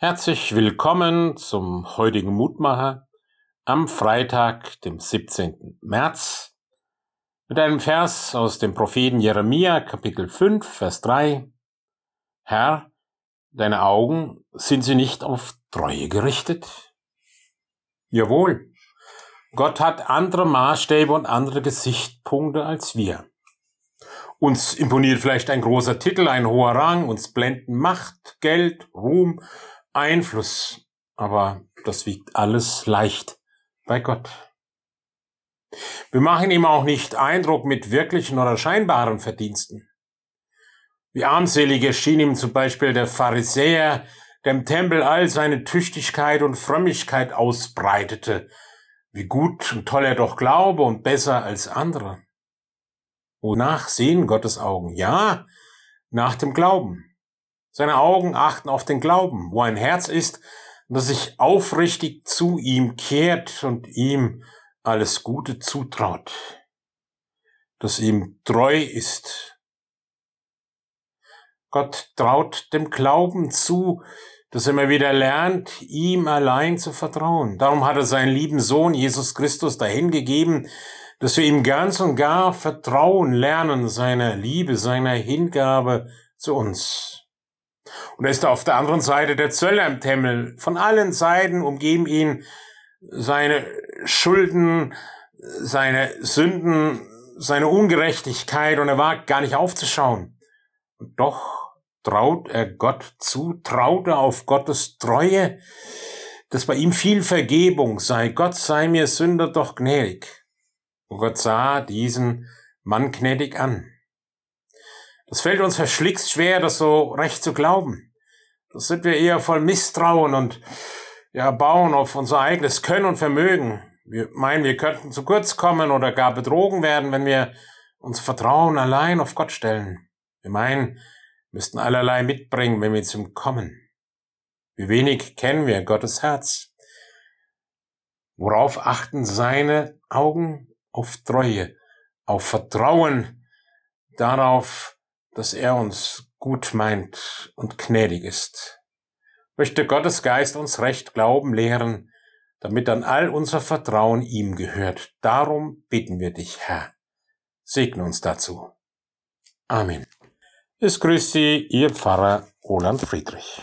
Herzlich willkommen zum heutigen Mutmacher am Freitag, dem 17. März, mit einem Vers aus dem Propheten Jeremia, Kapitel 5, Vers 3. Herr, deine Augen, sind sie nicht auf Treue gerichtet? Jawohl. Gott hat andere Maßstäbe und andere Gesichtspunkte als wir. Uns imponiert vielleicht ein großer Titel, ein hoher Rang, uns blenden Macht, Geld, Ruhm, Einfluss, aber das wiegt alles leicht bei Gott. Wir machen ihm auch nicht Eindruck mit wirklichen oder scheinbaren Verdiensten. Wie armselig erschien ihm zum Beispiel der Pharisäer, der im Tempel all seine Tüchtigkeit und Frömmigkeit ausbreitete, wie gut und toll er doch glaube und besser als andere. Wonach sehen Gottes Augen? Ja, nach dem Glauben. Seine Augen achten auf den Glauben, wo ein Herz ist, das sich aufrichtig zu ihm kehrt und ihm alles Gute zutraut, das ihm treu ist. Gott traut dem Glauben zu, dass er immer wieder lernt, ihm allein zu vertrauen. Darum hat er seinen lieben Sohn Jesus Christus dahingegeben, dass wir ihm ganz und gar vertrauen lernen, seiner Liebe, seiner Hingabe zu uns. Und er ist auf der anderen Seite der Zöllner im Tempel. Von allen Seiten umgeben ihn seine Schulden, seine Sünden, seine Ungerechtigkeit und er wagt gar nicht aufzuschauen. Und doch traut er Gott zu, traut er auf Gottes Treue, dass bei ihm viel Vergebung sei. Gott sei mir Sünder doch gnädig. Und Gott sah diesen Mann gnädig an. Das fällt uns verschlickst schwer, das so recht zu glauben. Das sind wir eher voll Misstrauen und ja, bauen auf unser eigenes Können und Vermögen. Wir meinen, wir könnten zu kurz kommen oder gar betrogen werden, wenn wir unser Vertrauen allein auf Gott stellen. Wir meinen, müssten allerlei mitbringen, wenn wir zum kommen. Wie wenig kennen wir Gottes Herz. Worauf achten seine Augen? Auf Treue, auf Vertrauen, darauf, dass er uns gut meint und gnädig ist. Möchte Gottes Geist uns recht glauben lehren, damit dann all unser Vertrauen ihm gehört. Darum bitten wir dich, Herr. Segne uns dazu. Amen. Es grüßt Sie, Ihr Pfarrer Roland Friedrich.